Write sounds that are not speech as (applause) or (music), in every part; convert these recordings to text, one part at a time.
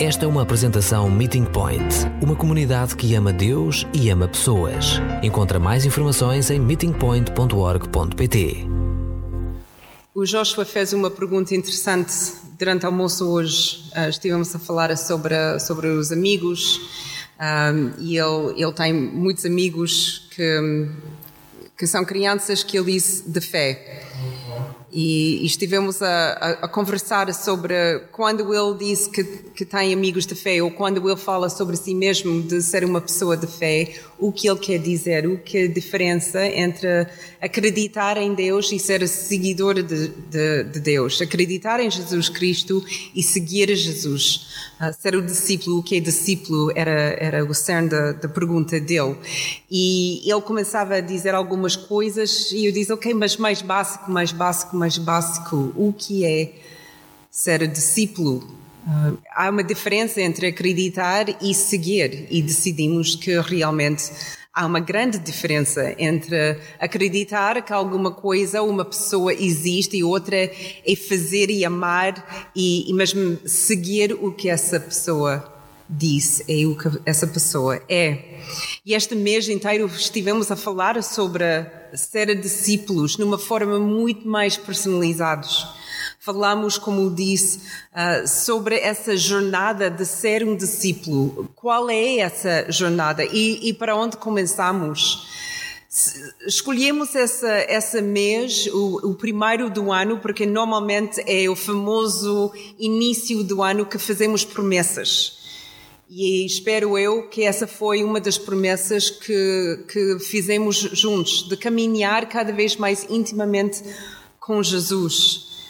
Esta é uma apresentação Meeting Point, uma comunidade que ama Deus e ama pessoas. Encontra mais informações em meetingpoint.org.pt. O Joshua fez uma pergunta interessante durante o almoço hoje. Uh, estivemos a falar sobre, sobre os amigos um, e ele, ele tem muitos amigos que, que são crianças que ele disse de fé. E, e estivemos a, a, a, conversar sobre quando ele disse que, que tem amigos de fé ou quando ele fala sobre si mesmo de ser uma pessoa de fé, o que ele quer dizer, o que a diferença entre acreditar em Deus e ser seguidor de, de, de Deus, acreditar em Jesus Cristo e seguir Jesus, uh, ser o discípulo, o que é discípulo era, era o cerne da, da pergunta dele. E ele começava a dizer algumas coisas e eu disse, ok, mas mais básico, mais básico, mais básico, o que é ser discípulo? Uh, há uma diferença entre acreditar e seguir, e decidimos que realmente há uma grande diferença entre acreditar que alguma coisa, uma pessoa existe e outra é fazer e amar e, e mesmo seguir o que essa pessoa disse, é o que essa pessoa é. E este mês inteiro estivemos a falar sobre ser discípulos numa forma muito mais personalizados falamos, como disse, uh, sobre essa jornada de ser um discípulo. Qual é essa jornada e, e para onde começamos? Escolhemos essa, essa mês, o, o, primeiro do ano, porque normalmente é o famoso início do ano que fazemos promessas. E espero eu que essa foi uma das promessas que, que fizemos juntos, de caminhar cada vez mais intimamente com Jesus.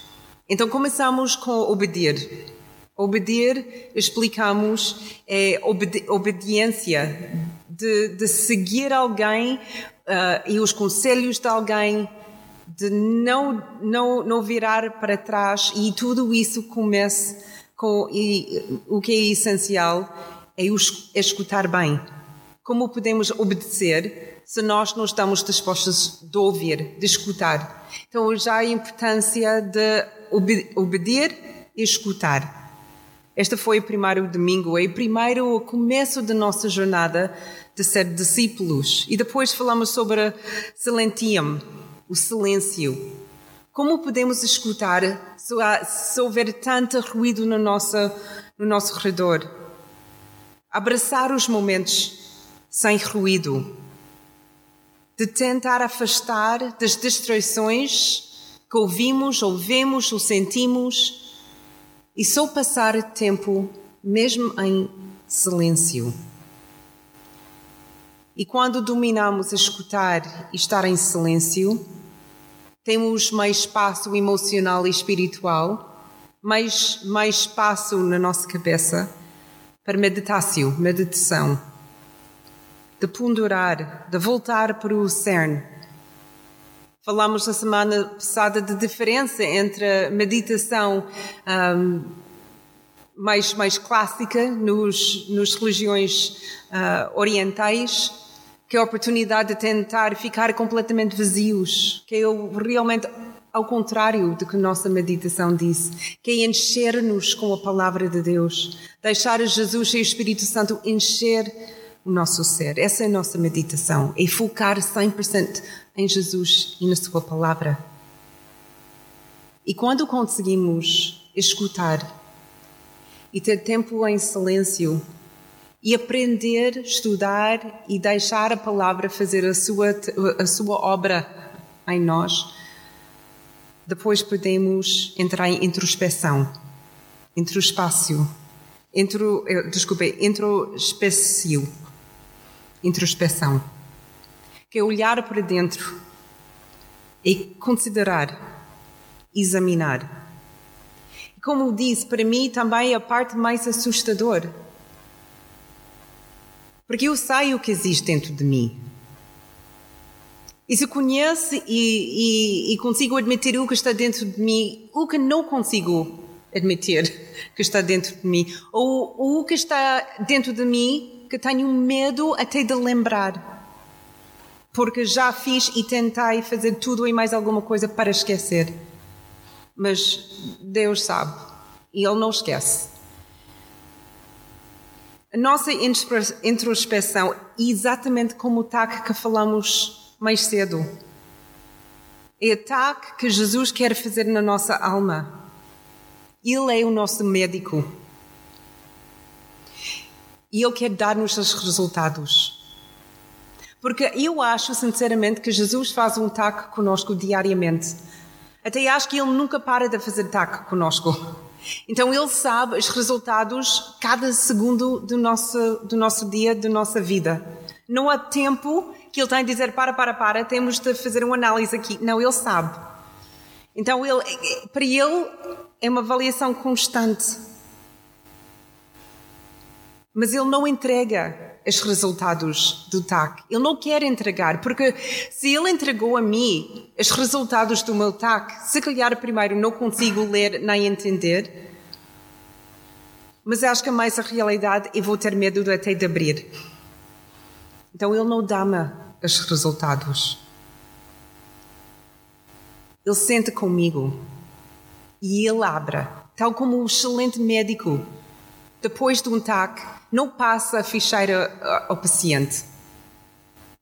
Então começamos com obedecer. Obedecer, explicamos, é obedi obediência, de, de, seguir alguém uh, e os conselhos de alguém, de não, não, não virar para trás e tudo isso começa com e, o que é essencial é, é escutar bem. Como podemos obedecer se nós não estamos dispostos de ouvir, de escutar? Então já a importância de obedecer e escutar. Este foi o primeiro domingo, é o primeiro começo da nossa jornada de ser discípulos. E depois falamos sobre silentium, o silêncio. Como podemos escutar se, há, se houver tanto ruído no nosso, no nosso redor? Abraçar os momentos sem ruído. De tentar afastar das distrações que ouvimos, ou vemos, ou sentimos, e só passar tempo mesmo em silêncio. E quando dominamos a escutar e estar em silêncio, temos mais espaço emocional e espiritual, mais, mais espaço na nossa cabeça para meditação, meditação, de ponderar, de voltar para o cerne. Falámos na semana passada de diferença entre a meditação um, mais, mais clássica nos, nos religiões uh, orientais, que é a oportunidade de tentar ficar completamente vazios, que é realmente ao contrário do que nossa meditação disse, que é encher-nos com a palavra de Deus, deixar Jesus e o Espírito Santo encher o nosso ser. Essa é a nossa meditação, é focar 100% em Jesus e na Sua palavra. E quando conseguimos escutar e ter tempo em silêncio e aprender, estudar e deixar a palavra fazer a sua, a sua obra em nós, depois podemos entrar em introspeção, introspacio, intro, eh, desculpe, introspécio, introspeção que é olhar para dentro e considerar, examinar. E como disse, para mim também a parte mais assustadora. Porque eu sei o que existe dentro de mim. E se conheço e, e, e, consigo admitir o que está dentro de mim, o que não consigo admitir (laughs) que está dentro de mim, ou, ou o que está dentro de mim que tenho medo até de lembrar porque já fiz e tentei fazer tudo e mais alguma coisa para esquecer. Mas Deus sabe e Ele não esquece. A nossa introspeção exatamente como o TAC que falamos mais cedo. É o TAC que Jesus quer fazer na nossa alma. Ele é o nosso médico. E Ele quer dar-nos os resultados. Porque eu acho, sinceramente, que Jesus faz um TAC conosco diariamente. Até acho que Ele nunca para de fazer TAC conosco. Então Ele sabe os resultados cada segundo do nosso, do nosso dia, da nossa vida. Não há tempo que Ele tem de dizer para, para, para, temos de fazer uma análise aqui. Não, Ele sabe. Então ele, para Ele é uma avaliação constante. Mas Ele não entrega os resultados do TAC. Ele não quer entregar, porque se ele entregou a mim os resultados do meu TAC, se calhar primeiro não consigo ler nem entender, mas acho que mais a realidade e vou ter medo até de abrir. Então ele não dá-me os resultados. Ele senta comigo e ele abre, tal como um excelente médico depois de um TAC, não passa a ficheira ao paciente.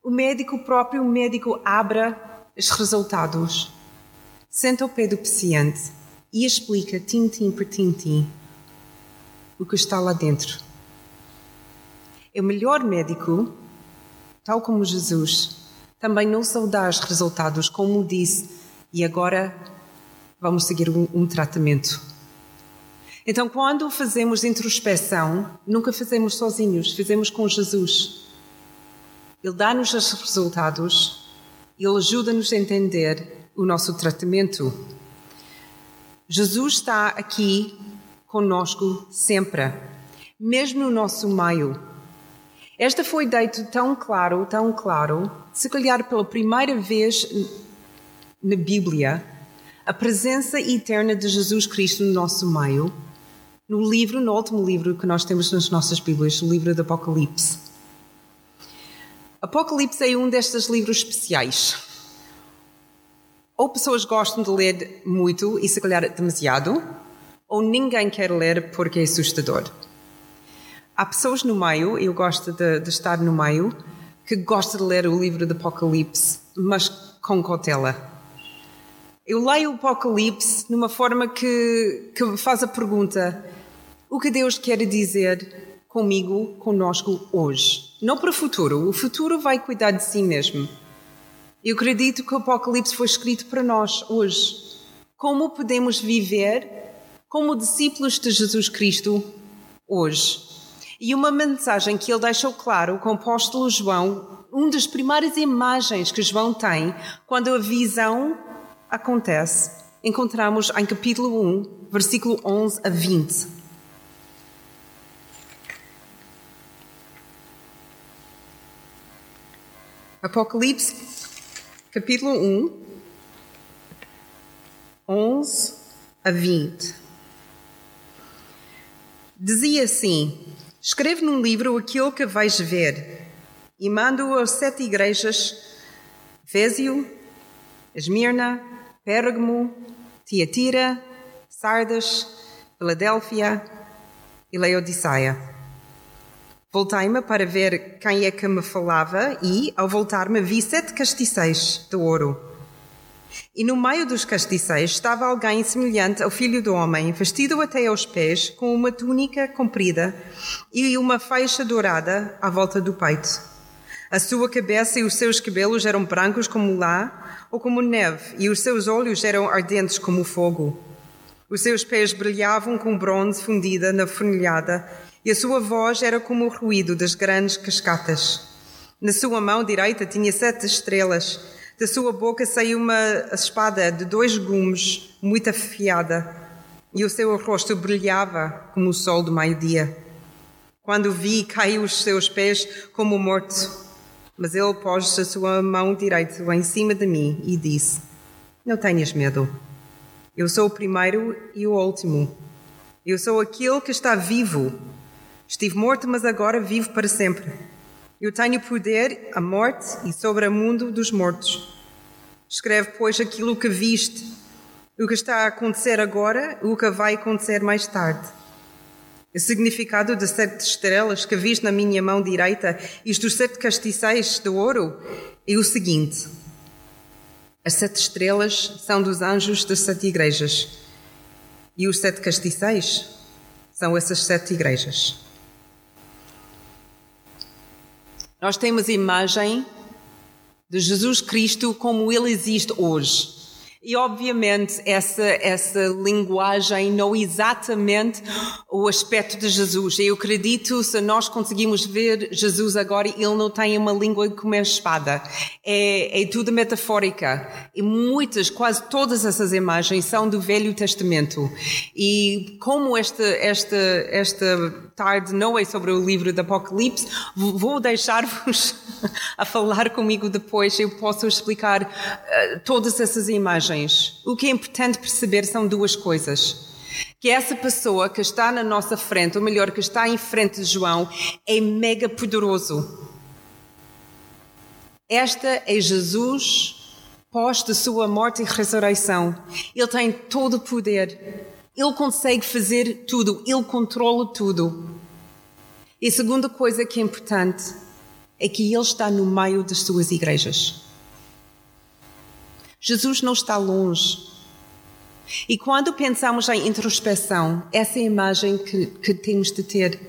O médico, o próprio médico, abre os resultados, senta ao pé do paciente e explica, tintim por tintim, o que está lá dentro. É o melhor médico, tal como Jesus, também não só dá os resultados, como disse, e agora vamos seguir um, um tratamento. Então, quando fazemos introspeção, nunca fazemos sozinhos, fazemos com Jesus. Ele dá-nos os resultados, ele ajuda-nos a entender o nosso tratamento. Jesus está aqui conosco sempre, mesmo no nosso meio. Esta foi dito tão claro, tão claro, se calhar pela primeira vez na Bíblia, a presença eterna de Jesus Cristo no nosso meio no livro, no último livro que nós temos nas nossas Bíblias, o livro do Apocalipse. Apocalipse é um destes livros especiais. Ou pessoas gostam de ler muito e se calhar demasiado, ou ninguém quer ler porque é assustador. Há pessoas no meio, eu gosto de, de estar no meio, que gostam de ler o livro do Apocalipse, mas com cautela. Eu leio o Apocalipse numa forma que, que faz a pergunta: o que Deus quer dizer comigo, conosco hoje. Não para o futuro. O futuro vai cuidar de si mesmo. Eu acredito que o Apocalipse foi escrito para nós hoje. Como podemos viver como discípulos de Jesus Cristo hoje? E uma mensagem que ele deixou claro com o apóstolo João, uma das primeiras imagens que João tem quando a visão acontece, encontramos em capítulo 1, versículo 11 a 20. Apocalipse, capítulo 1, 11 a 20. Dizia assim: Escreve num livro aquilo que vais ver, e mando-o às sete igrejas: Fésio, Esmirna, Pérgamo, Tiatira, Sardas, Filadélfia e Laodiceia. Voltei-me para ver quem é que me falava e, ao voltar-me, vi sete castiçais de ouro. E no meio dos castiçais estava alguém semelhante ao filho do homem, vestido até aos pés, com uma túnica comprida e uma faixa dourada à volta do peito. A sua cabeça e os seus cabelos eram brancos como lá ou como neve, e os seus olhos eram ardentes como fogo. Os seus pés brilhavam com bronze fundida na fornilhada e a sua voz era como o ruído das grandes cascatas. Na sua mão direita tinha sete estrelas. Da sua boca saiu uma espada de dois gumes, muito afiada, e o seu rosto brilhava como o sol do meio-dia. Quando vi, caiu os seus pés como morto. Mas ele pôs a sua mão direita em cima de mim e disse: Não tenhas medo. Eu sou o primeiro e o último. Eu sou aquele que está vivo. Estive morto, mas agora vivo para sempre. Eu tenho poder a morte e sobre o mundo dos mortos. Escreve, pois, aquilo que viste, o que está a acontecer agora o que vai acontecer mais tarde. O significado das sete estrelas que vis na minha mão direita e dos sete castiçais de ouro é o seguinte: as sete estrelas são dos anjos das sete igrejas e os sete castiçais são essas sete igrejas. Nós temos a imagem de Jesus Cristo como ele existe hoje. E obviamente essa, essa linguagem não é exatamente o aspecto de Jesus. Eu acredito, se nós conseguimos ver Jesus agora, ele não tem uma língua como uma espada. É, é tudo metafórica. E muitas, quase todas essas imagens são do Velho Testamento. E como esta, esta, esta tarde não é sobre o livro do Apocalipse, vou deixar-vos (laughs) a falar comigo depois. Eu posso explicar uh, todas essas imagens. O que é importante perceber são duas coisas. Que essa pessoa que está na nossa frente, ou melhor, que está em frente de João, é mega poderoso. Esta é Jesus pós de sua morte e ressurreição. Ele tem todo o poder. Ele consegue fazer tudo, ele controla tudo. E a segunda coisa que é importante é que ele está no meio das suas igrejas. Jesus não está longe. E quando pensamos em introspeção, essa é a imagem que, que temos de ter.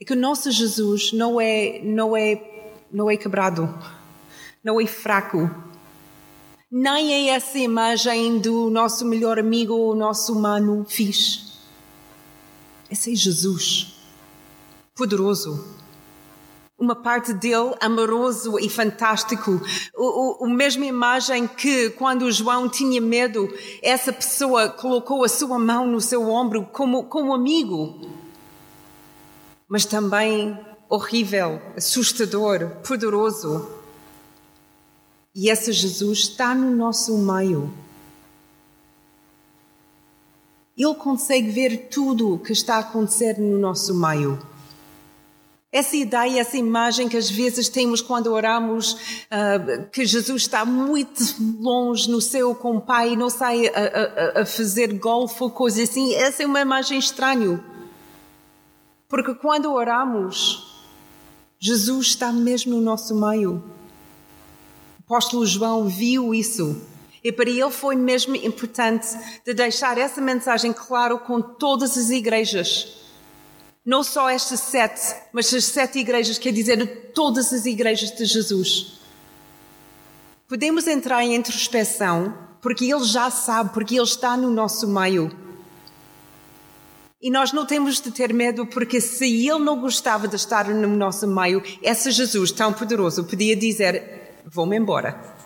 É que o nosso Jesus não é, não é, não é quebrado, não é fraco, nem é essa imagem do nosso melhor amigo, o nosso humano fixe. Esse é Jesus, poderoso. Uma parte dele amoroso e fantástico. O, o, a mesma imagem que, quando João tinha medo, essa pessoa colocou a sua mão no seu ombro como, como amigo. Mas também horrível, assustador, poderoso. E esse Jesus está no nosso meio. Ele consegue ver tudo o que está a acontecer no nosso meio. Essa ideia, essa imagem que às vezes temos quando oramos, uh, que Jesus está muito longe no céu com o Pai e não sai a, a, a fazer golfe ou coisa assim, essa é uma imagem estranha. Porque quando oramos, Jesus está mesmo no nosso meio apóstolo João viu isso. E para ele foi mesmo importante de deixar essa mensagem claro com todas as igrejas. Não só estas sete, mas as sete igrejas, quer dizer, todas as igrejas de Jesus. Podemos entrar em introspeção, porque ele já sabe, porque ele está no nosso meio. E nós não temos de ter medo, porque se ele não gostava de estar no nosso meio, esse Jesus tão poderoso podia dizer: vou-me embora.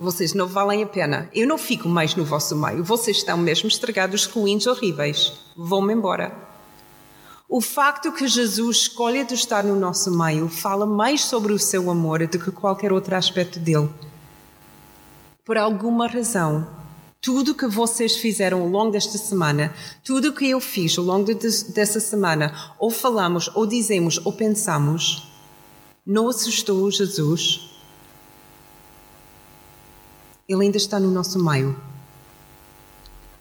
Vocês não valem a pena. Eu não fico mais no vosso meio. Vocês estão mesmo estragados, ruins, horríveis. Vou-me embora. O facto que Jesus escolhe de estar no nosso meio fala mais sobre o seu amor do que qualquer outro aspecto dele. Por alguma razão, tudo que vocês fizeram ao longo desta semana, tudo que eu fiz ao longo de, dessa semana, ou falamos, ou dizemos, ou pensamos, não assustou Jesus? Ele ainda está no nosso meio.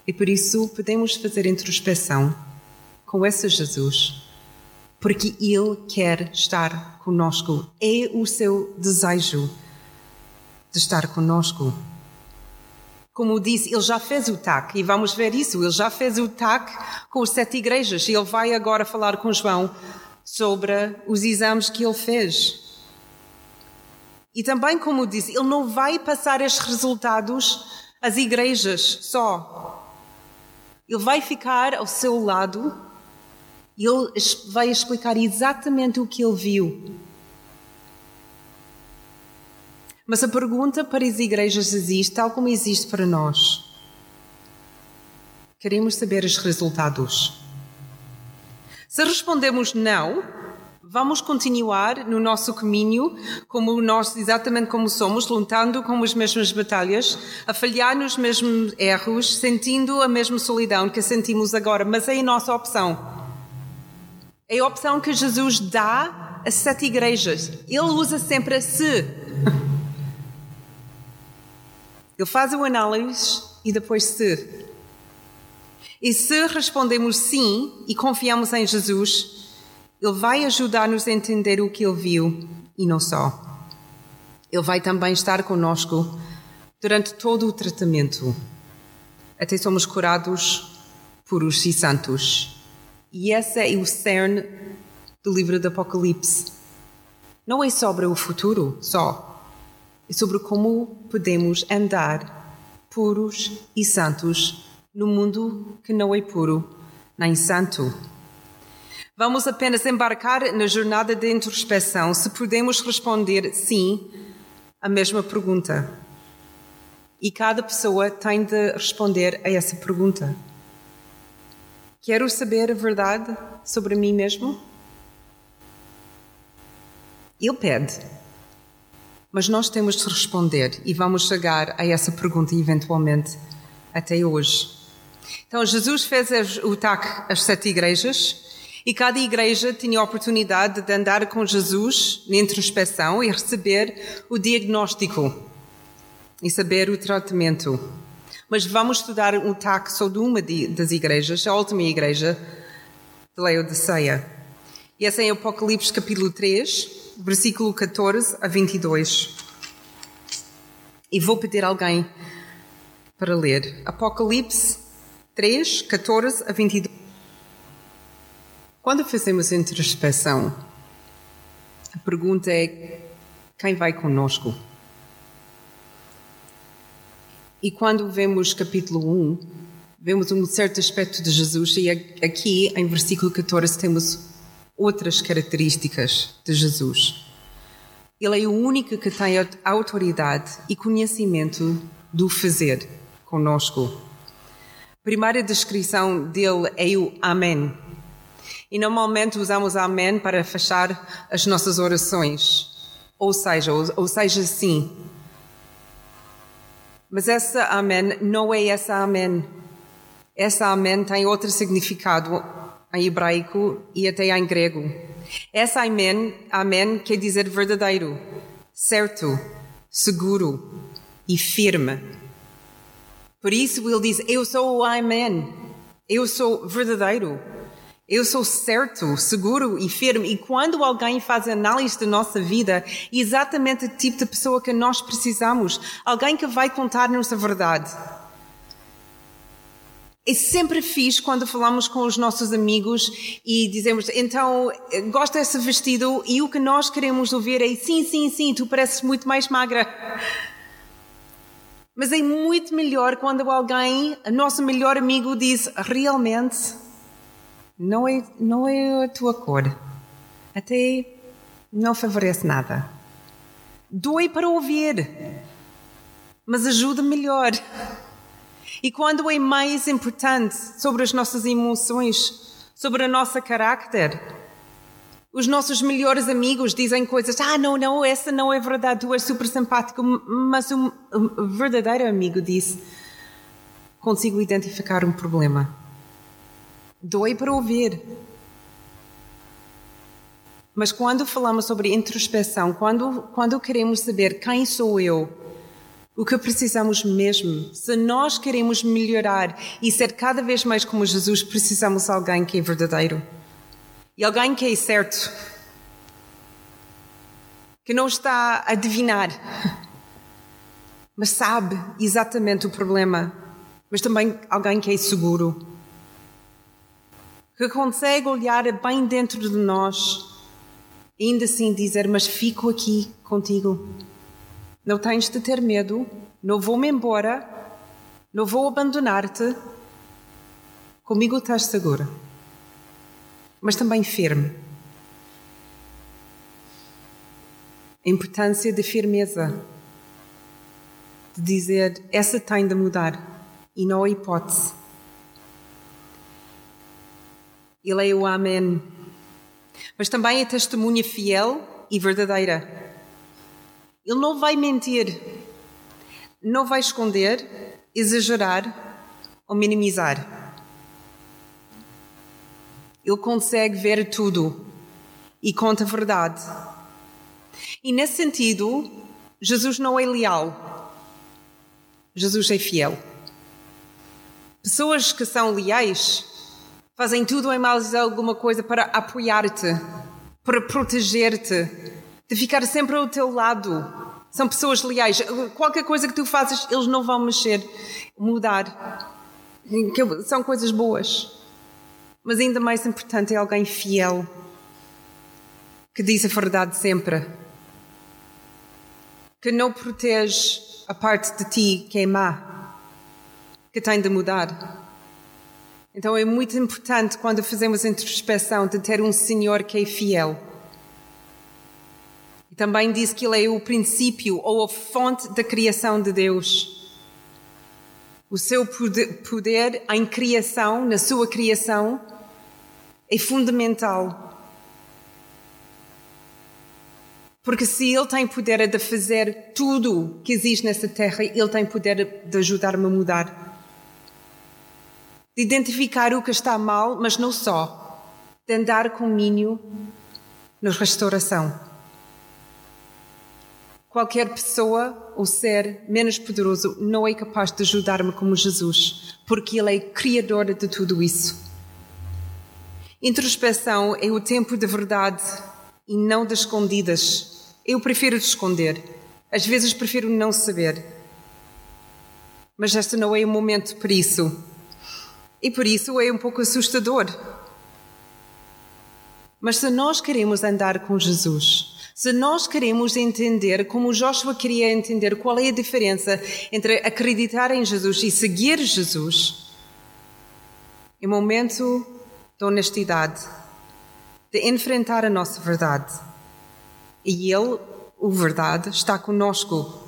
E por isso podemos fazer introspeção com esse Jesus, porque Ele quer estar conosco. É o seu desejo de estar conosco. Como disse, ele já fez o TAC, e vamos ver isso. Ele já fez o TAC com as sete igrejas, e ele vai agora falar com João sobre os exames que ele fez. E também, como disse, ele não vai passar estes resultados às igrejas só. Ele vai ficar ao seu lado e ele vai explicar exatamente o que ele viu. Mas a pergunta para as igrejas existe, tal como existe para nós. Queremos saber os resultados. Se respondemos não, vamos continuar no nosso caminho, como nós, exatamente como somos, lutando com as mesmas batalhas, a falhar nos mesmos erros, sentindo a mesma solidão que sentimos agora, mas é a nossa opção. É a opção que Jesus dá às sete igrejas. Ele usa sempre a se. Ele faz o análise e depois se. E se respondemos sim e confiamos em Jesus, Ele vai ajudar-nos a entender o que Ele viu e não só. Ele vai também estar conosco durante todo o tratamento, até somos curados puros e santos. E esse é o cerne do livro do Apocalipse. Não é sobre o futuro só, é sobre como podemos andar puros e santos no mundo que não é puro nem santo. Vamos apenas embarcar na jornada de introspeção se podemos responder sim à mesma pergunta. E cada pessoa tem de responder a essa pergunta. Quero saber a verdade sobre mim mesmo? Ele pede. Mas nós temos de responder e vamos chegar a essa pergunta eventualmente até hoje. Então, Jesus fez o TAC às sete igrejas e cada igreja tinha a oportunidade de andar com Jesus na introspeção e receber o diagnóstico e saber o tratamento. Mas vamos estudar um TAC só de uma das igrejas, a última igreja de Laodiceia. E essa é Apocalipse capítulo 3, versículo 14 a 22. E vou pedir alguém para ler. Apocalipse 3, 14 a 22. Quando fazemos introspeção, a pergunta é: quem vai conosco? E quando vemos capítulo 1, vemos um certo aspecto de Jesus, e aqui em versículo 14 temos outras características de Jesus. Ele é o único que tem autoridade e conhecimento do fazer conosco. A primeira descrição dele é o Amém. E normalmente usamos Amém para fechar as nossas orações. Ou seja, ou, ou seja, sim. Mas essa Amém não é essa Amém. Essa Amém tem outro significado em hebraico e até em grego. Essa amém, amém quer dizer verdadeiro, certo, seguro e firme. Por isso ele diz: Eu sou o amém, eu sou verdadeiro, eu sou certo, seguro e firme. E quando alguém faz análise da nossa vida, é exatamente o tipo de pessoa que nós precisamos alguém que vai contar-nos a verdade é sempre fixe quando falamos com os nossos amigos e dizemos, então, gosto desse vestido e o que nós queremos ouvir é sim, sim, sim, tu pareces muito mais magra. Mas é muito melhor quando alguém, nosso melhor amigo, diz realmente não é, não é a tua cor. Até não favorece nada. Doe para ouvir, mas ajuda melhor. E quando é mais importante sobre as nossas emoções, sobre o nosso carácter, os nossos melhores amigos dizem coisas, ah, não, não, essa não é verdade, tu és super simpático, mas um verdadeiro amigo diz, consigo identificar um problema. Dói para ouvir. Mas quando falamos sobre introspeção, quando, quando queremos saber quem sou eu, o que precisamos mesmo, se nós queremos melhorar e ser cada vez mais como Jesus, precisamos de alguém que é verdadeiro. E alguém que é certo, que não está a adivinhar, mas sabe exatamente o problema, mas também alguém que é seguro, que consegue olhar bem dentro de nós e ainda assim dizer: Mas fico aqui contigo. Não tens de ter medo, não vou-me embora, não vou abandonar-te. Comigo estás segura, mas também firme. A importância da firmeza, de dizer essa tem de mudar e não há hipótese. Ele é o Amém. Mas também é testemunha fiel e verdadeira. Ele não vai mentir, não vai esconder, exagerar ou minimizar. Ele consegue ver tudo e conta a verdade. E nesse sentido, Jesus não é leal. Jesus é fiel. Pessoas que são leais fazem tudo em mais alguma coisa para apoiar-te, para proteger-te, de ficar sempre ao teu lado. São pessoas leais. Qualquer coisa que tu fazes, eles não vão mexer, mudar. São coisas boas. Mas ainda mais importante é alguém fiel, que diz a verdade sempre, que não protege a parte de ti que é má que tem de mudar. Então é muito importante quando fazemos introspeção de ter um Senhor que é fiel. E também diz que Ele é o princípio ou a fonte da criação de Deus. O seu poder em criação, na sua criação, é fundamental. Porque se Ele tem poder de fazer tudo que existe nessa terra, Ele tem poder de ajudar-me a mudar de identificar o que está mal, mas não só, de andar com mínimo na restauração. Qualquer pessoa ou ser menos poderoso não é capaz de ajudar-me como Jesus, porque Ele é criador de tudo isso. Introspeção é o tempo de verdade e não de escondidas. Eu prefiro de esconder. Às vezes prefiro não saber. Mas este não é o momento para isso. E por isso é um pouco assustador. Mas se nós queremos andar com Jesus, se nós queremos entender, como Joshua queria entender, qual é a diferença entre acreditar em Jesus e seguir Jesus, é momento de honestidade, de enfrentar a nossa verdade. E Ele, o verdade, está conosco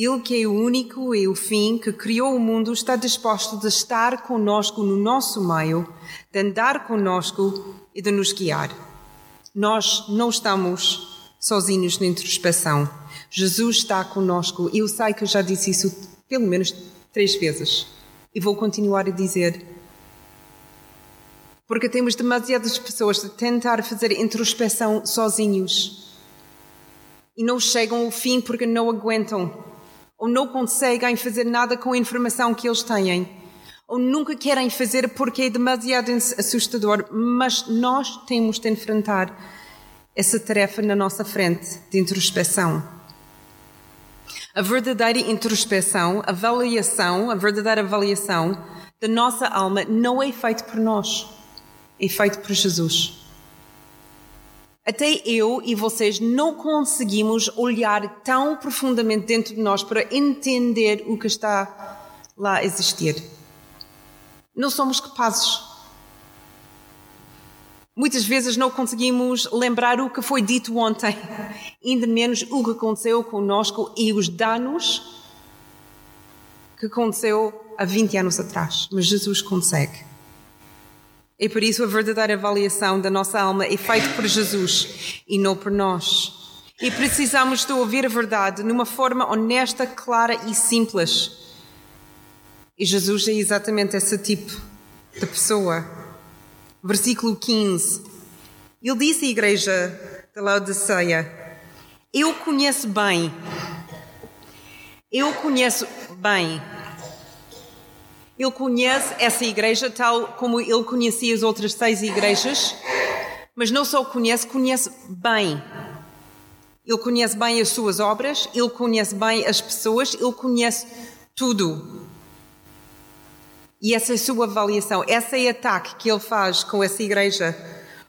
ele que é o único e o fim que criou o mundo está disposto de estar conosco no nosso meio, de andar conosco e de nos guiar. Nós não estamos sozinhos na introspeção. Jesus está conosco. Eu sei que eu já disse isso pelo menos três vezes e vou continuar a dizer. Porque temos demasiadas pessoas a tentar fazer introspeção sozinhos e não chegam ao fim porque não aguentam ou não conseguem fazer nada com a informação que eles têm, ou nunca querem fazer porque é demasiado assustador, mas nós temos de enfrentar essa tarefa na nossa frente de introspeção. A verdadeira introspeção, avaliação, a verdadeira avaliação da nossa alma não é feita por nós, é feita por Jesus. Até eu e vocês não conseguimos olhar tão profundamente dentro de nós para entender o que está lá a existir. Não somos capazes. Muitas vezes não conseguimos lembrar o que foi dito ontem, ainda menos o que aconteceu conosco e os danos que aconteceu há 20 anos atrás. Mas Jesus consegue. E por isso a verdadeira avaliação da nossa alma é feita por Jesus e não por nós. E precisamos de ouvir a verdade numa forma honesta, clara e simples. E Jesus é exatamente esse tipo de pessoa. Versículo 15. Ele disse à igreja de Laodiceia: Eu conheço bem, eu conheço bem ele conhece essa igreja tal como ele conhecia as outras seis igrejas, mas não só conhece, conhece bem. Ele conhece bem as suas obras, ele conhece bem as pessoas, ele conhece tudo. E essa é a sua avaliação, essa é o ataque que ele faz com essa igreja.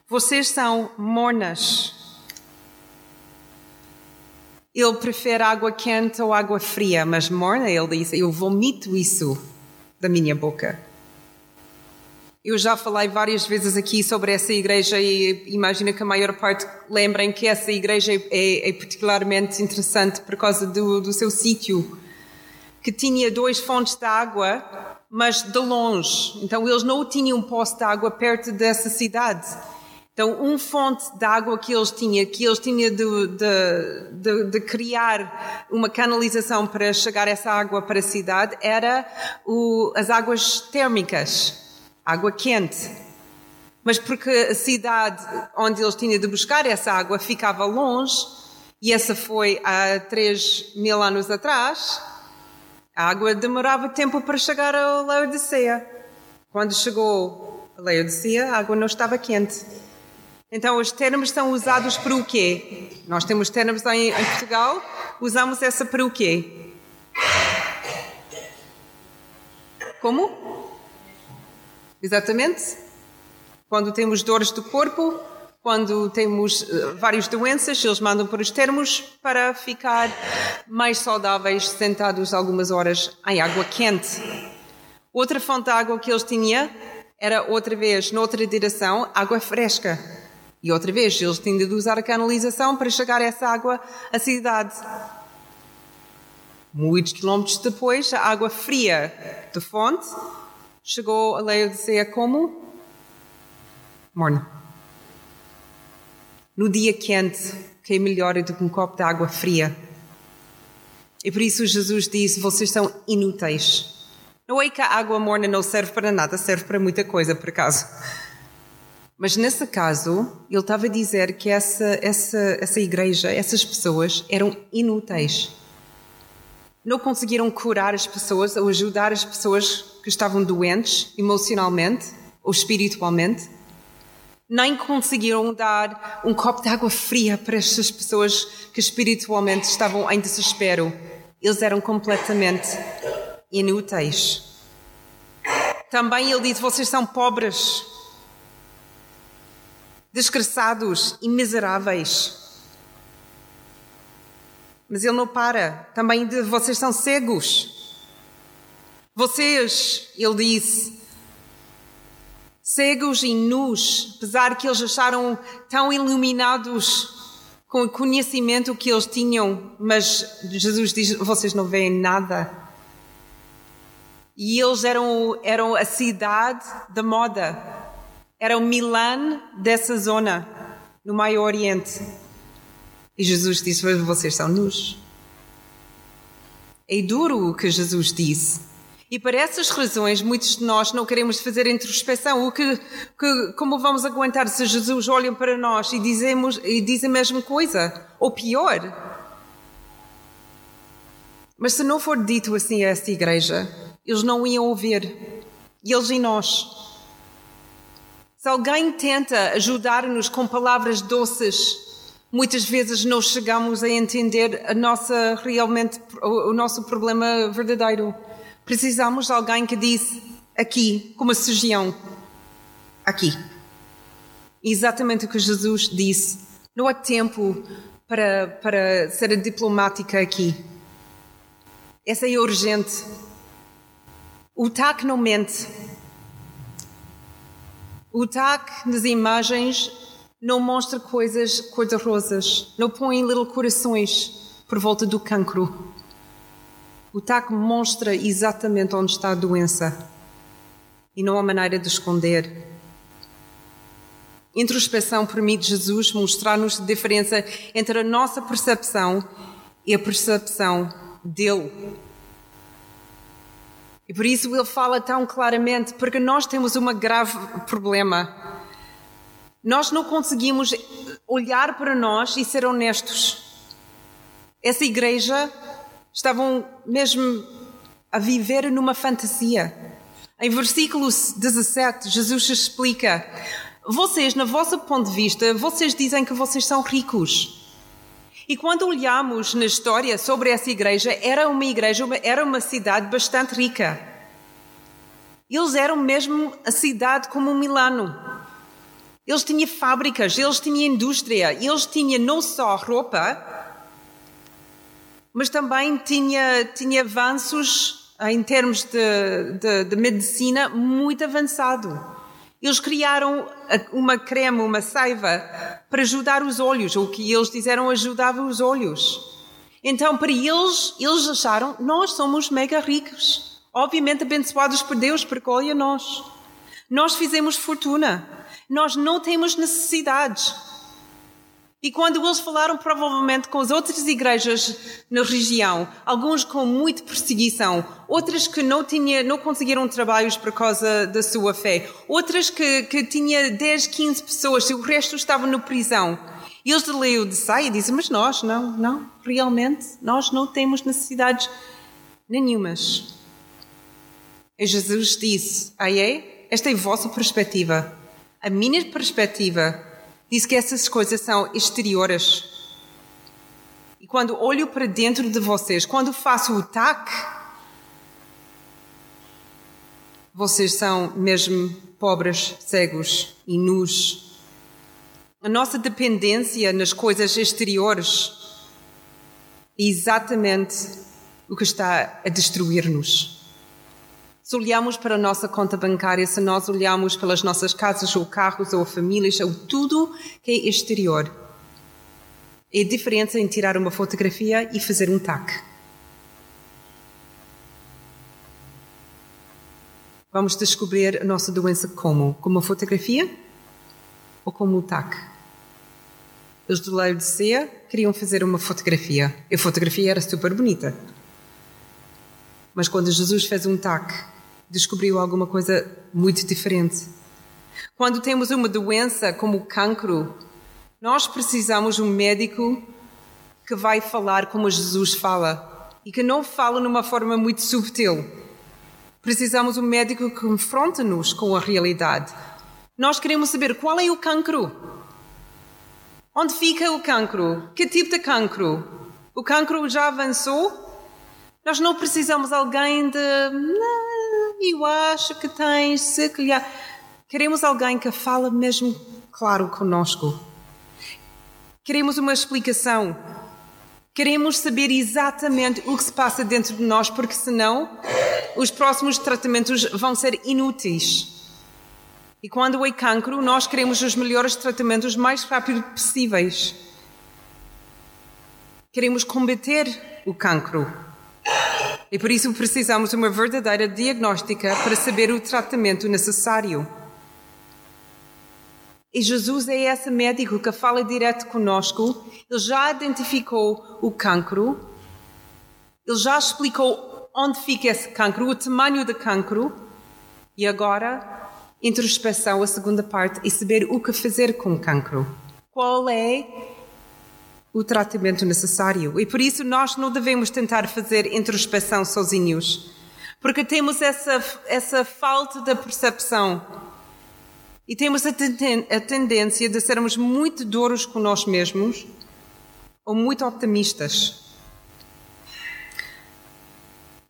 Vocês são mornas. Ele prefere água quente ou água fria, mas morna, ele diz, eu vomito isso da minha boca. Eu já falei várias vezes aqui sobre essa igreja e imagino que a maior parte lembrem que essa igreja é, é particularmente interessante por causa do, do seu sítio, que tinha duas fontes de água, mas de longe. Então eles não tinham um poço de água perto dessa cidade. Então, uma fonte de água que eles tinham, que eles tinham de, de, de, de, criar uma canalização para chegar essa água para a cidade, era o, as águas térmicas, água quente. Mas porque a cidade onde eles tinham de buscar essa água ficava longe, e essa foi há 3 mil anos atrás, A água demorava tempo para chegar a Laodiceia. Quando chegou a Laodiceia, a água não estava quente. Então, os termos são usados para o quê? Nós temos termos em, em Portugal, usamos essa para o quê? Como? Exatamente. Quando temos dores do corpo, quando temos uh, várias doenças, eles mandam para os termos para ficar mais saudáveis sentados algumas horas em água quente. Outra fonte de água que eles tinham era outra vez, noutra direção, água fresca. E outra vez, eles tinham de usar a canalização para chegar essa água à cidade. Muitos quilómetros depois, a água fria da fonte chegou a Laodicea como? Morna. No dia quente, que é melhor do que um copo de água fria. E por isso Jesus disse: Vocês são inúteis. Não é que a água morna não serve para nada, serve para muita coisa, por acaso. Mas nesse caso, ele estava a dizer que essa, essa, essa igreja, essas pessoas eram inúteis. Não conseguiram curar as pessoas ou ajudar as pessoas que estavam doentes emocionalmente ou espiritualmente nem conseguiram dar um copo de água fria para estas pessoas que espiritualmente estavam em desespero. Eles eram completamente inúteis. Também ele disse: Vocês são pobres, desgraçados e miseráveis. Mas ele não para. Também de vocês são cegos. Vocês, ele disse, cegos e nus, apesar que eles acharam tão iluminados com o conhecimento que eles tinham, mas Jesus diz: vocês não veem nada. E eles eram, eram a cidade da moda, eram Milã dessa zona, no Meio Oriente. E Jesus disse: vocês são nus. É duro o que Jesus disse. E por essas razões, muitos de nós não queremos fazer introspeção. O que, que, como vamos aguentar se Jesus olha para nós e, dizemos, e diz a mesma coisa? Ou pior? Mas se não for dito assim a esta igreja, eles não iam ouvir. E eles e nós. Se alguém tenta ajudar-nos com palavras doces, muitas vezes não chegamos a entender a nossa realmente o nosso problema verdadeiro. Precisamos de alguém que diz aqui, como sugestão, aqui. Exatamente o que Jesus disse. Não há tempo para, para ser diplomática aqui. Essa é urgente. O TAC não mente. O TAC nas imagens não mostra coisas cor-de-rosas. Não põe little corações por volta do cancro. O TAC mostra exatamente onde está a doença e não há maneira de esconder. Introspeção permite Jesus mostrar-nos a diferença entre a nossa percepção e a percepção dele. E por isso ele fala tão claramente, porque nós temos um grave problema. Nós não conseguimos olhar para nós e ser honestos. Essa igreja estavam mesmo a viver numa fantasia. Em versículo 17, Jesus explica: Vocês, na vossa ponto de vista, vocês dizem que vocês são ricos. E quando olhamos na história sobre essa igreja, era uma igreja, era uma cidade bastante rica. Eles eram mesmo a cidade como Milano. Eles tinham fábricas, eles tinham indústria, eles tinham não só roupa, mas também tinha, tinha avanços em termos de, de, de medicina muito avançado. Eles criaram uma creme, uma saiva, para ajudar os olhos. O que eles disseram ajudava os olhos. Então, para eles, eles acharam, nós somos mega ricos. Obviamente abençoados por Deus, porque olha nós. Nós fizemos fortuna. Nós não temos necessidades. E quando eles falaram provavelmente com as outras igrejas na região, alguns com muita perseguição, outras que não, tinha, não conseguiram trabalhos por causa da sua fé, outras que, que tinha 10, 15 pessoas e o resto estavam na prisão. E eles de saia e dizem, mas nós, não, não, realmente, nós não temos necessidades Nenhumas. E Jesus disse: Aí é? Esta é a vossa perspectiva. A minha perspectiva diz que essas coisas são exteriores. E quando olho para dentro de vocês, quando faço o tac, vocês são mesmo pobres, cegos e nus. A nossa dependência nas coisas exteriores é exatamente o que está a destruir-nos. Se olhamos para a nossa conta bancária, se nós olhamos pelas nossas casas ou carros ou famílias ou tudo que é exterior, é a diferença em tirar uma fotografia e fazer um tac. Vamos descobrir a nossa doença como? Com uma fotografia ou como um tac? Os do Laodicea queriam fazer uma fotografia. E a fotografia era super bonita. Mas quando Jesus fez um tac, descobriu alguma coisa muito diferente. Quando temos uma doença como o cancro, nós precisamos de um médico que vai falar como Jesus fala e que não fala numa forma muito subtil. Precisamos de um médico que confronta-nos com a realidade. Nós queremos saber qual é o cancro. Onde fica o cancro? Que tipo de cancro? O cancro já avançou? Nós não precisamos de alguém de eu acho que tens, se calhar. Queremos alguém que fala mesmo claro conosco. Queremos uma explicação. Queremos saber exatamente o que se passa dentro de nós, porque senão os próximos tratamentos vão ser inúteis. E quando é cancro, nós queremos os melhores tratamentos mais rápido possíveis. Queremos combater o cancro. E por isso precisamos de uma verdadeira diagnóstica para saber o tratamento necessário. E Jesus é esse médico que fala direto conosco. Ele já identificou o cancro. Ele já explicou onde fica esse cancro, o tamanho do cancro. E agora, introspeção, a segunda parte, e saber o que fazer com o cancro. Qual é o tratamento necessário. E por isso nós não devemos tentar fazer introspeção sozinhos, porque temos essa, essa falta de percepção e temos a, ten a tendência de sermos muito duros com nós mesmos ou muito optimistas.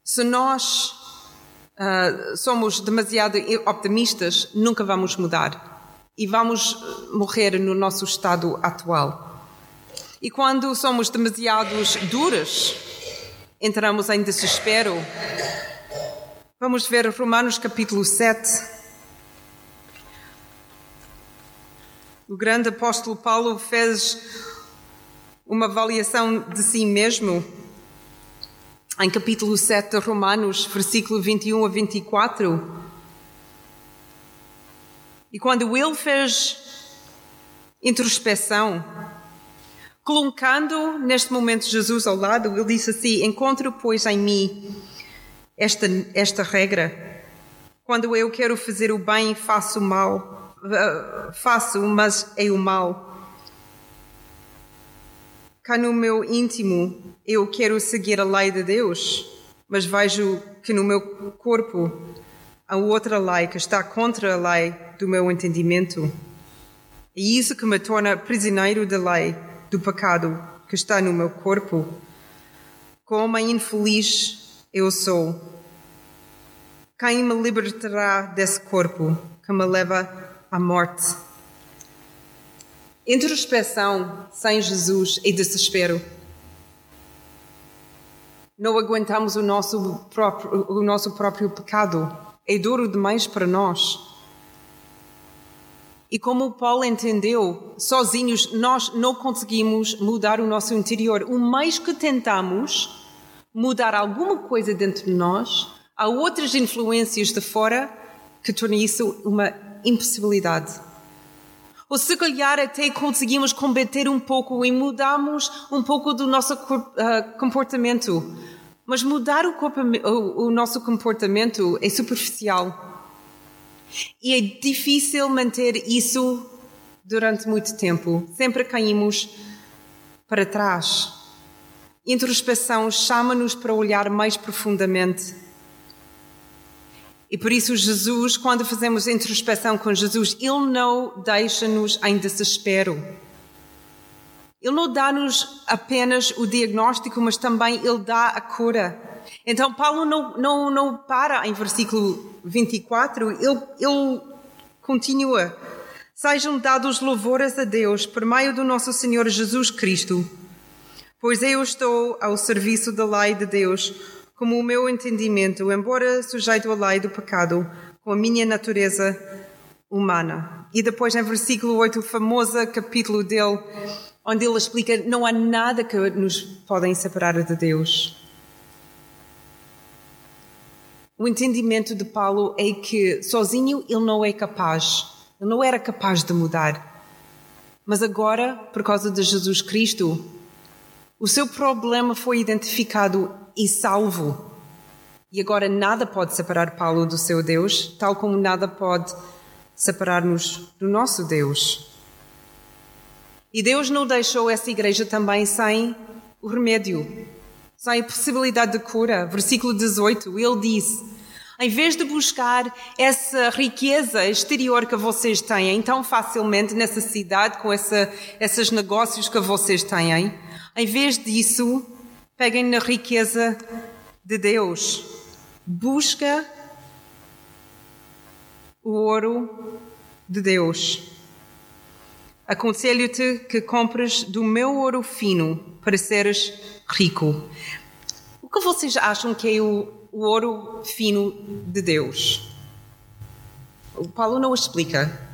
Se nós uh, somos demasiado optimistas, nunca vamos mudar e vamos morrer no nosso estado atual. E quando somos demasiados duros, entramos em desespero. Vamos ver Romanos capítulo 7. O grande apóstolo Paulo fez uma avaliação de si mesmo em capítulo 7 de Romanos, versículo 21 a 24. E quando ele fez introspeção, Colocando neste momento Jesus ao lado, ele disse assim: Encontro, pois, em mim esta, esta regra. Quando eu quero fazer o bem, faço o mal. Uh, faço, mas é o mal. Cá no meu íntimo, eu quero seguir a lei de Deus, mas vejo que no meu corpo há outra lei que está contra a lei do meu entendimento. É isso que me torna prisioneiro da lei do pecado que está no meu corpo. Como infeliz eu sou. Quem me libertará desse corpo que me leva à morte? Introspeção sem Jesus é desespero. Não aguentamos o nosso próprio, o nosso próprio pecado. É duro demais para nós. E como Paulo entendeu, sozinhos nós não conseguimos mudar o nosso interior. O mais que tentamos mudar alguma coisa dentro de nós, há outras influências de fora que tornam isso uma impossibilidade. Ou se calhar até conseguimos combater um pouco e mudamos um pouco do nosso uh, comportamento. Mas mudar o, o, o nosso comportamento é superficial. E é difícil manter isso durante muito tempo. Sempre caímos para trás. introspeção chama-nos para olhar mais profundamente. E por isso, Jesus, quando fazemos introspeção com Jesus, Ele não deixa-nos em desespero. Ele não dá-nos apenas o diagnóstico, mas também Ele dá a cura. Então, Paulo não, não, não para em versículo 24, ele, ele continua. Sejam dados louvores a Deus por meio do nosso Senhor Jesus Cristo, pois eu estou ao serviço da lei de Deus, como o meu entendimento, embora sujeito à lei do pecado, com a minha natureza humana. E depois, em versículo 8, o famoso capítulo dele, onde ele explica: não há nada que nos podem separar de Deus. O entendimento de Paulo é que sozinho ele não é capaz, ele não era capaz de mudar. Mas agora, por causa de Jesus Cristo, o seu problema foi identificado e salvo. E agora nada pode separar Paulo do seu Deus, tal como nada pode separar-nos do nosso Deus. E Deus não deixou essa igreja também sem o remédio, sem a possibilidade de cura. Versículo 18, ele disse: Em vez de buscar essa riqueza exterior que vocês têm tão facilmente nessa cidade, com essa, esses negócios que vocês têm, em vez disso, peguem na riqueza de Deus. Busca o ouro de Deus. Aconselho-te que compres do meu ouro fino para seres rico. O que vocês acham que é o, o ouro fino de Deus? O Paulo não explica.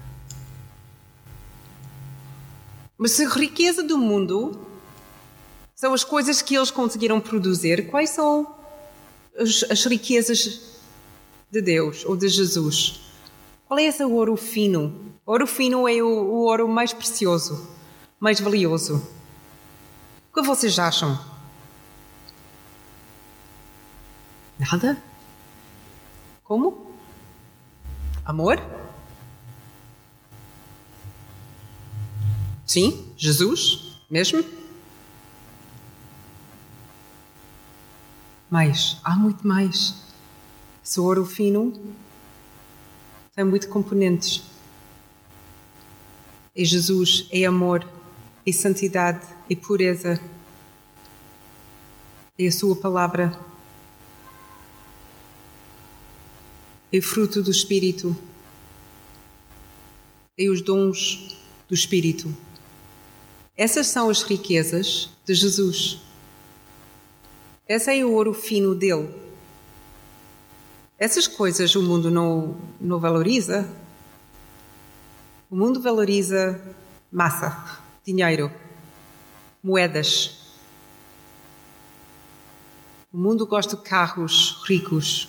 Mas a riqueza do mundo são as coisas que eles conseguiram produzir. Quais são as, as riquezas de Deus ou de Jesus? Qual é esse ouro fino? Ouro fino é o, o ouro mais precioso, mais valioso. O que vocês acham? Nada? Como? Amor? Sim, Jesus, mesmo? Mais, há muito mais. Esse ouro fino tem muitos componentes. E Jesus é amor, e santidade, e pureza. É a Sua palavra. É fruto do Espírito. É os dons do Espírito. Essas são as riquezas de Jesus. Esse é o ouro fino dele. Essas coisas o mundo não, não valoriza, o mundo valoriza massa, dinheiro, moedas. O mundo gosta de carros ricos,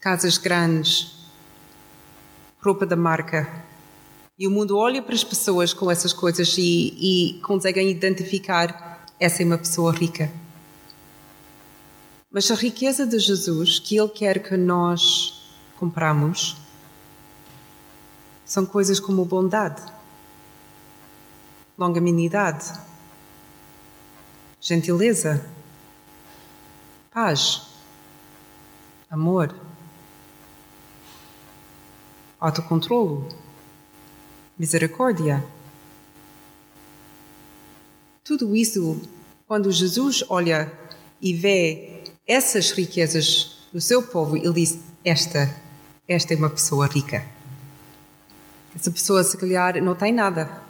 casas grandes, roupa da marca. E o mundo olha para as pessoas com essas coisas e, e conseguem identificar essa é uma pessoa rica. Mas a riqueza de Jesus que Ele quer que nós compramos são coisas como bondade, longanimidade, gentileza, paz, amor, autocontrolo, misericórdia. Tudo isso, quando Jesus olha e vê essas riquezas do seu povo, ele diz: Esta, esta é uma pessoa rica. Essa pessoa, se calhar, não tem nada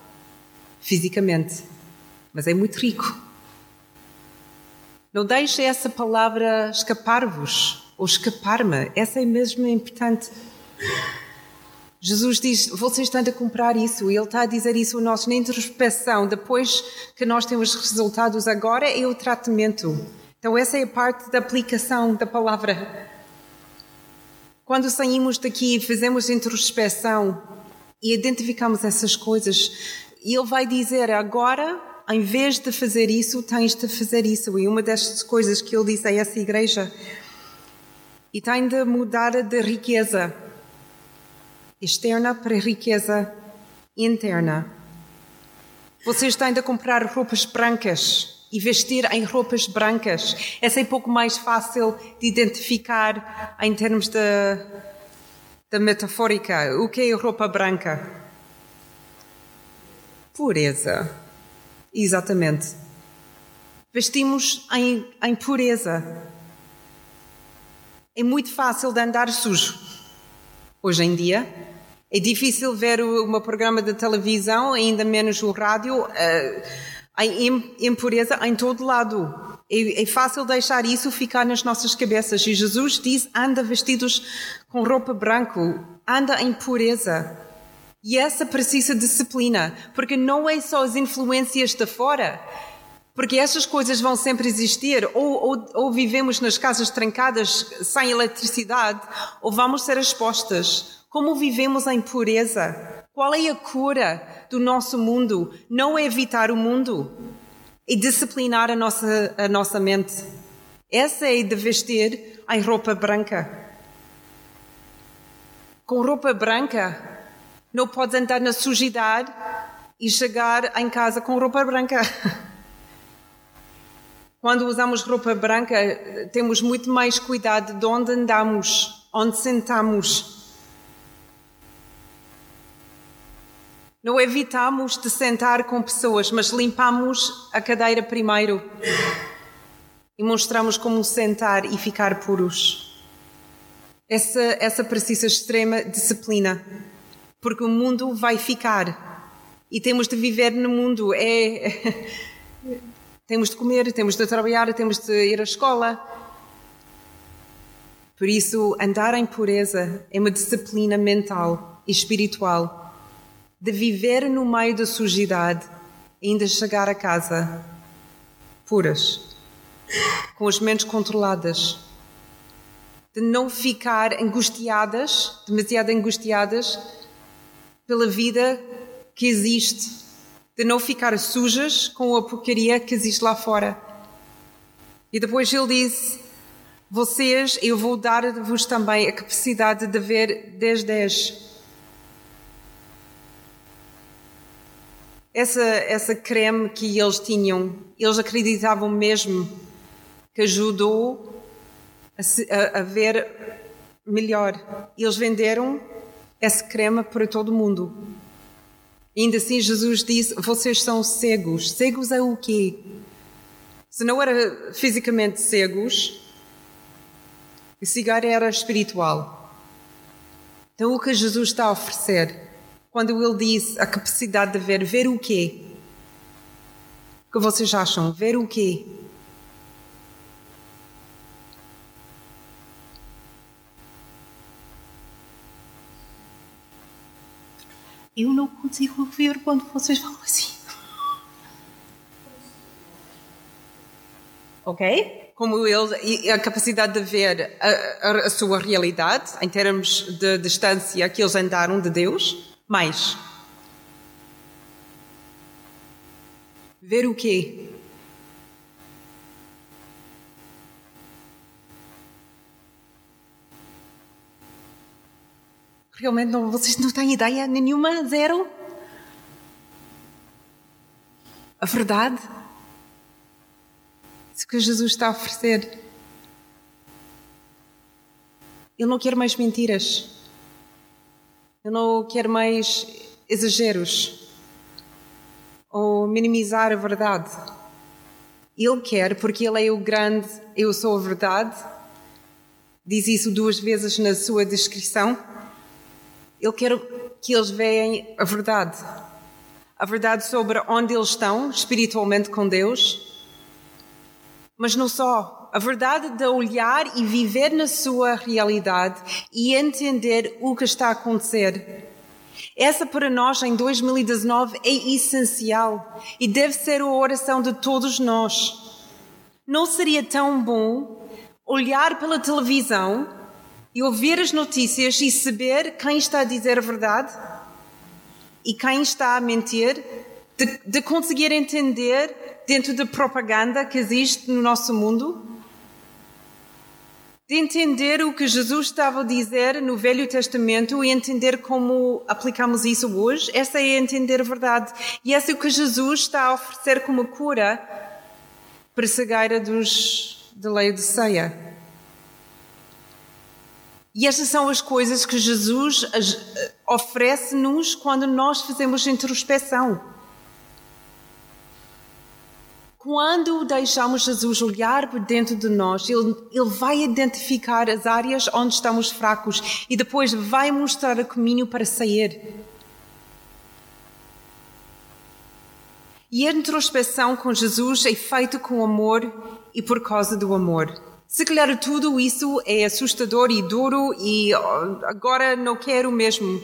fisicamente, mas é muito rico. Não deixe essa palavra escapar-vos ou escapar-me. Essa é mesmo importante. Jesus diz: vocês têm de comprar isso, e Ele está a dizer isso a nós na introspeção. Depois que nós temos resultados, agora é o tratamento. Então, essa é a parte da aplicação da palavra. Quando saímos daqui e fazemos introspeção, e identificamos essas coisas. E ele vai dizer: agora, em vez de fazer isso, tens de fazer isso. E uma destas coisas que ele disse a essa igreja, e tem de mudar de riqueza externa para riqueza interna. Vocês têm de comprar roupas brancas e vestir em roupas brancas. Essa é um pouco mais fácil de identificar em termos da, da metafórica. O que é roupa branca? Pureza. Exatamente. Vestimos em, em pureza. É muito fácil de andar sujo. Hoje em dia, é difícil ver um programa de televisão, ainda menos o rádio. Uh, em impureza em todo lado. É, fácil deixar isso ficar nas nossas cabeças. E Jesus diz: anda vestidos com roupa branca, anda em pureza. E essa precisa disciplina, porque não é só as influências de fora. Porque essas coisas vão sempre existir, ou, ou, ou vivemos nas casas trancadas sem eletricidade, ou vamos ser expostas. Como vivemos em pureza? Qual é a cura do nosso mundo? Não é evitar o mundo, é disciplinar a nossa, a nossa mente. Essa é de vestir em roupa branca. Com roupa branca, não podes andar na sujidade e chegar em casa com roupa branca. (laughs) Quando usamos roupa branca, temos muito mais cuidado de onde andamos, onde sentamos Não evitamos de sentar com pessoas, mas limpamos a cadeira primeiro e mostramos como sentar e ficar puros. Essa, essa precisa extrema disciplina, porque o mundo vai ficar e temos de viver no mundo. É, (laughs) temos de comer, temos de trabalhar, temos de ir à escola. Por isso, andar em pureza é uma disciplina mental e espiritual de viver no meio da sujidade e ainda chegar a casa puras, com as mentes controladas, de não ficar angustiadas, demasiado angustiadas pela vida que existe, de não ficar sujas com a porcaria que existe lá fora. E depois ele disse: Vocês, eu vou dar-vos também a capacidade de ver 10-10 essa, essa creme que eles tinham, eles acreditavam mesmo que ajudou a, a, a ver melhor. Eles venderam essa creme para todo mundo. Ainda assim, Jesus disse: Vocês são cegos. Cegos é o quê? Se não era fisicamente cegos, o cigarro era espiritual. Então, o que Jesus está a oferecer quando ele diz a capacidade de ver, ver o quê? O que vocês acham? Ver o quê? Eu não consigo ver quando vocês falam assim. Ok? Como ele, a capacidade de ver a, a, a sua realidade, em termos de distância que eles andaram de Deus mais. Ver o quê? Realmente não, vocês não têm ideia nenhuma, zero? A verdade? Isso que Jesus está a oferecer. Ele não quer mais mentiras. Eu não quero mais exageros ou minimizar a verdade. Ele quer, porque Ele é o grande, eu sou a verdade. Diz isso duas vezes na sua descrição. Ele quer que eles vejam a verdade. A verdade sobre onde eles estão espiritualmente com Deus. Mas não só a verdade de olhar e viver na sua realidade e entender o que está a acontecer. Essa para nós em 2019 é essencial e deve ser a oração de todos nós. Não seria tão bom olhar pela televisão e ouvir as notícias e saber quem está a dizer a verdade e quem está a mentir, de, de conseguir entender dentro da propaganda que existe no nosso mundo? De entender o que Jesus estava a dizer no Velho Testamento e entender como aplicamos isso hoje, essa é entender a verdade. E essa é o que Jesus está a oferecer como cura persegueira dos da lei de ceia. E estas são as coisas que Jesus oferece-nos quando nós fazemos introspeção. Quando deixamos Jesus olhar por dentro de nós, ele, ele vai identificar as áreas onde estamos fracos e depois vai mostrar o caminho para sair. E a introspeção com Jesus é feita com amor e por causa do amor. Se calhar tudo isso é assustador e duro e agora não quero mesmo.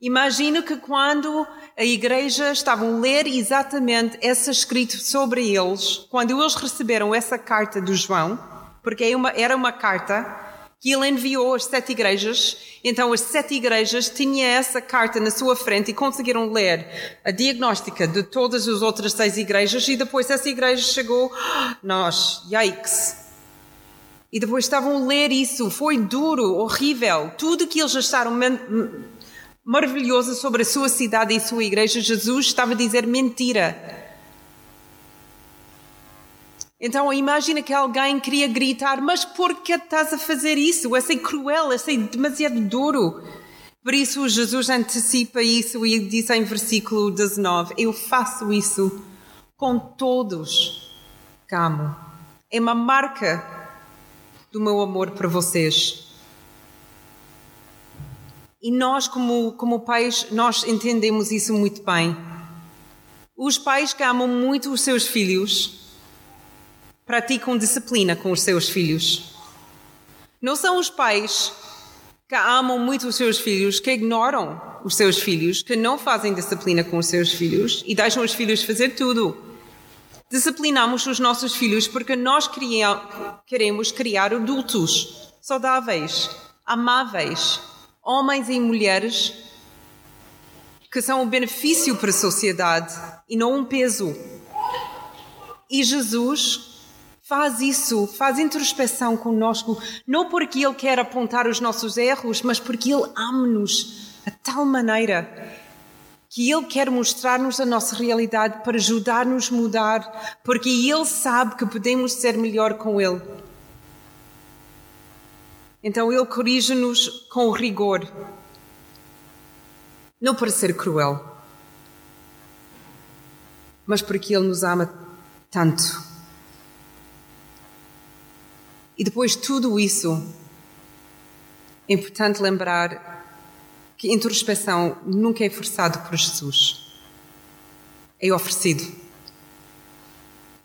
Imagino que quando a igreja estava a ler exatamente esse escrito sobre eles, quando eles receberam essa carta do João, porque é era uma carta que ele enviou às sete igrejas, então as sete igrejas tinham essa carta na sua frente e conseguiram ler a diagnóstica de todas as outras seis igrejas e depois essa igreja chegou, nós, yikes. E depois estavam a ler isso, foi duro, horrível, tudo que eles acharam maravilhosa sobre a sua cidade e sua igreja, Jesus estava a dizer mentira. Então imagina que alguém queria gritar, mas por que estás a fazer isso? Isso é cruel, isso é demasiado duro. Por isso Jesus antecipa isso e diz em versículo 19, eu faço isso com todos que amo. É uma marca do meu amor para vocês. E nós, como, como pais, nós entendemos isso muito bem. Os pais que amam muito os seus filhos praticam disciplina com os seus filhos. Não são os pais que amam muito os seus filhos, que ignoram os seus filhos, que não fazem disciplina com os seus filhos e deixam os filhos fazer tudo. Disciplinamos os nossos filhos porque nós queremos criar adultos saudáveis, amáveis, homens e mulheres que são um benefício para a sociedade e não um peso. E Jesus faz isso, faz introspeção conosco, não porque Ele quer apontar os nossos erros, mas porque Ele ama-nos a tal maneira que Ele quer mostrar-nos a nossa realidade para ajudar-nos a mudar, porque Ele sabe que podemos ser melhor com Ele. Então ele corrige-nos com rigor, não para ser cruel, mas porque ele nos ama tanto. E depois de tudo isso, é importante lembrar que introspeção nunca é forçado por Jesus. É oferecido.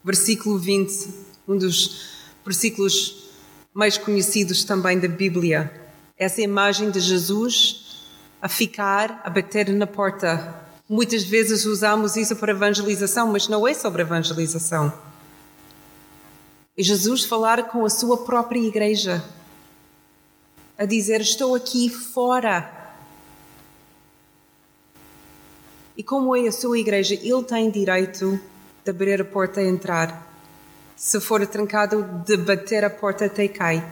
Versículo 20, um dos versículos mais conhecidos também da Bíblia. Essa imagem de Jesus a ficar, a bater na porta. Muitas vezes usamos isso para evangelização, mas não é sobre evangelização. É Jesus falar com a sua própria igreja, a dizer: Estou aqui fora. E como é a sua igreja, ele tem direito de abrir a porta e entrar se for trancado, de bater a porta até cai.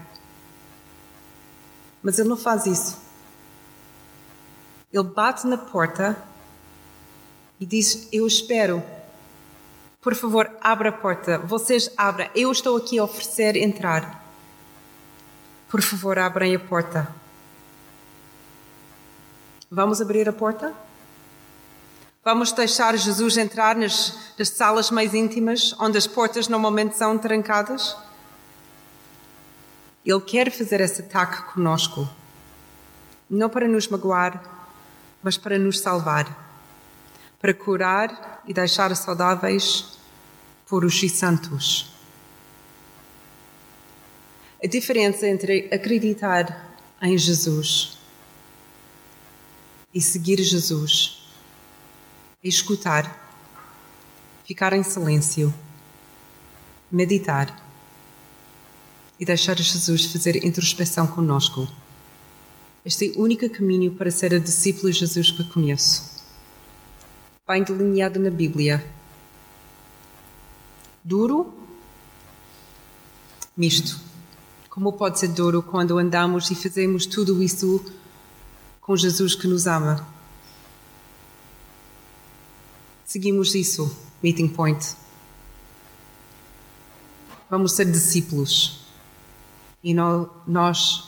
Mas ele não faz isso. Ele bate na porta e diz: Eu espero. Por favor, abra a porta. Vocês abram. Eu estou aqui a oferecer entrar. Por favor, abrem a porta. Vamos abrir a porta? Vamos deixar Jesus entrar nas, nas, salas mais íntimas, onde as portas normalmente são trancadas? Ele quer fazer esse ataque conosco, não para nos magoar, mas para nos salvar, para curar e deixar saudáveis, puros e santos. A diferença entre acreditar em Jesus e seguir Jesus escutar, ficar em silêncio, meditar e deixar Jesus fazer introspeção conosco. Este é o único caminho para ser a discípula de Jesus que conheço. Bem delineado na Bíblia. Duro, misto. Como pode ser duro quando andamos e fazemos tudo isso com Jesus que nos ama? Seguimos isso, meeting point. vamos ser discípulos. E nós,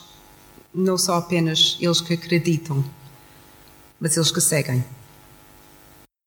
não só apenas eles que acreditam, mas eles que seguem.